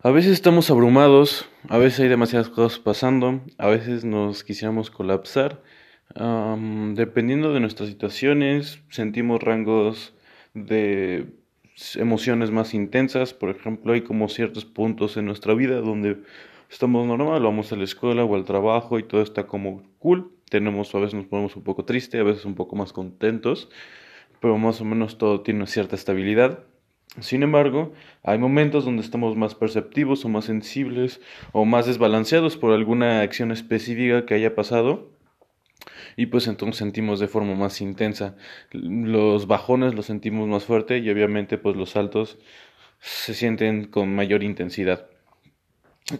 A veces estamos abrumados, a veces hay demasiadas cosas pasando, a veces nos quisiéramos colapsar. Dependiendo de nuestras situaciones, sentimos rangos de emociones más intensas. Por ejemplo, hay como ciertos puntos en nuestra vida donde estamos normal, vamos a la escuela o al trabajo y todo está como cool. Tenemos, a veces nos ponemos un poco tristes, a veces un poco más contentos, pero más o menos todo tiene cierta estabilidad. Sin embargo, hay momentos donde estamos más perceptivos o más sensibles o más desbalanceados por alguna acción específica que haya pasado y pues entonces sentimos de forma más intensa. Los bajones los sentimos más fuerte y obviamente pues los saltos se sienten con mayor intensidad.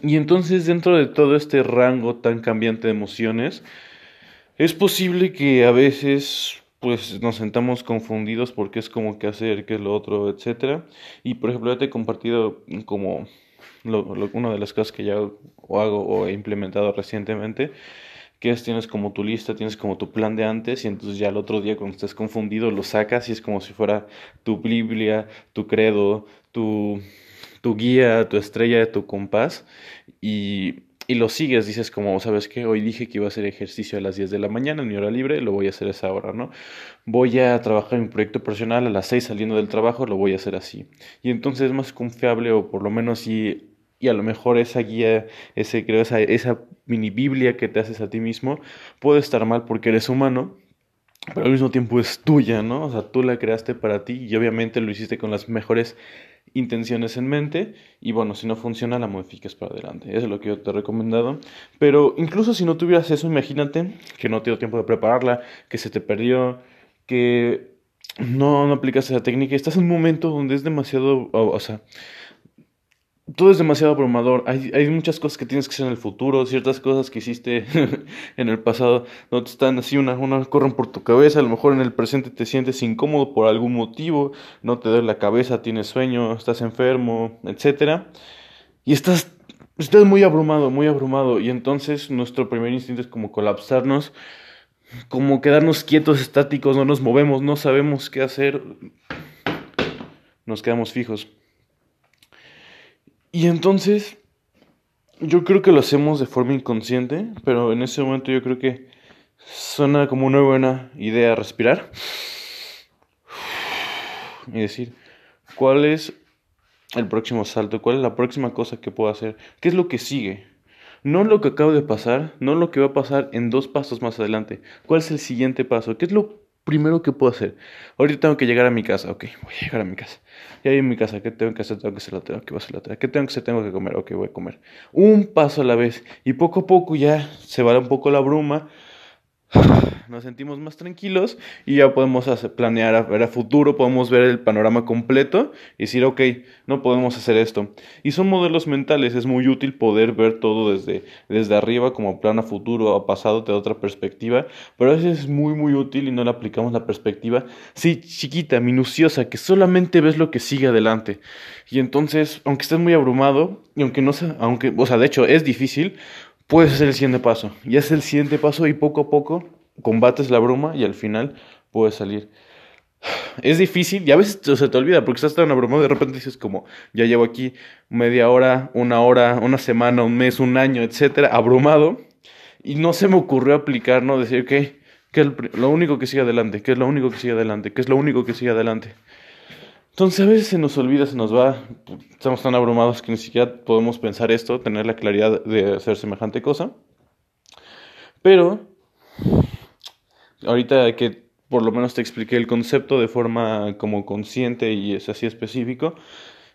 Y entonces dentro de todo este rango tan cambiante de emociones, es posible que a veces pues nos sentamos confundidos porque es como qué hacer, qué es lo otro, etcétera. Y por ejemplo, ya te he compartido como lo, lo- una de las cosas que ya hago o he implementado recientemente, que es tienes como tu lista, tienes como tu plan de antes y entonces ya el otro día cuando estés confundido lo sacas y es como si fuera tu Biblia, tu credo, tu, tu guía, tu estrella, tu compás y, y lo sigues, dices como, ¿sabes qué? Hoy dije que iba a hacer ejercicio a las 10 de la mañana en mi hora libre, lo voy a hacer esa hora, ¿no? Voy a trabajar en mi proyecto personal a las 6 saliendo del trabajo, lo voy a hacer así. Y entonces es más confiable o por lo menos y y a lo mejor esa guía, ese creo esa esa mini Biblia que te haces a ti mismo puede estar mal porque eres humano, pero al mismo tiempo es tuya, ¿no? O sea, tú la creaste para ti y obviamente lo hiciste con las mejores intenciones en mente y bueno, si no funciona la modificas para adelante. Eso es lo que yo te he recomendado. Pero incluso si no tuvieras eso, imagínate que no te dio tiempo de prepararla, que se te perdió, que no, no aplicas esa técnica. Estás en un momento donde es demasiado, o, o sea, todo es demasiado abrumador. Hay, hay muchas cosas que tienes que hacer en el futuro, ciertas cosas que hiciste en el pasado no te están así, una, corren por tu cabeza. A lo mejor en el presente te sientes incómodo por algún motivo, no te duele la cabeza, tienes sueño, estás enfermo, etcétera. Y estás, estás muy abrumado, muy abrumado. Y entonces nuestro primer instinto es como colapsarnos, como quedarnos quietos, estáticos, no nos movemos, no sabemos qué hacer, nos quedamos fijos. Y entonces yo creo que lo hacemos de forma inconsciente, pero en ese momento yo creo que suena como una buena idea respirar y decir, ¿cuál es el próximo salto? ¿Cuál es la próxima cosa que puedo hacer? ¿Qué es lo que sigue? No lo que acaba de pasar, no lo que va a pasar en dos pasos más adelante. ¿Cuál es el siguiente paso? ¿Qué es lo primero que puedo hacer? Ahorita tengo que llegar a mi casa, ok, voy a llegar a mi casa. Ya en mi casa, ¿qué tengo que hacer? Tengo que hacer la tarea, ¿qué voy a hacer la tarea? ¿Qué tengo que hacer? Tengo que comer, ok, voy a comer. Un paso a la vez. Y poco a poco ya se va un poco la bruma, nos sentimos más tranquilos y ya podemos planear a ver a futuro, podemos ver el panorama completo y decir, ok, no podemos hacer esto. Y son modelos mentales, es muy útil poder ver todo desde, desde arriba como plan a futuro a pasado, de otra perspectiva, pero a veces es muy, muy útil y no le aplicamos la perspectiva, sí, chiquita, minuciosa, que solamente ves lo que sigue adelante. Y entonces, aunque estés muy abrumado, y aunque no sea, aunque, o sea, de hecho es difícil, puedes hacer el siguiente paso. Y es el siguiente paso y poco a poco combates la bruma y al final puedes salir. Es difícil y a veces se te olvida porque estás tan abrumado de repente dices como ya llevo aquí media hora, una hora, una semana, un mes, un año, etcétera, abrumado y no se me ocurrió aplicar, no decir que que lo único que sigue adelante, que es lo único que sigue adelante, que es lo único que sigue adelante. Entonces a veces se nos olvida, se nos va, estamos tan abrumados que ni siquiera podemos pensar esto, tener la claridad de hacer semejante cosa. Pero ahorita que por lo menos te expliqué el concepto de forma como consciente y es así específico,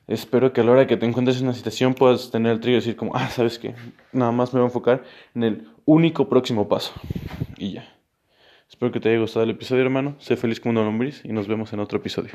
espero que a la hora que te encuentres en una situación puedas tener el trigger y decir como, ah, ¿sabes qué? Nada más me voy a enfocar en el único próximo paso. Y ya. Espero que te haya gustado el episodio, hermano. Sé feliz como una lombriz y nos vemos en otro episodio.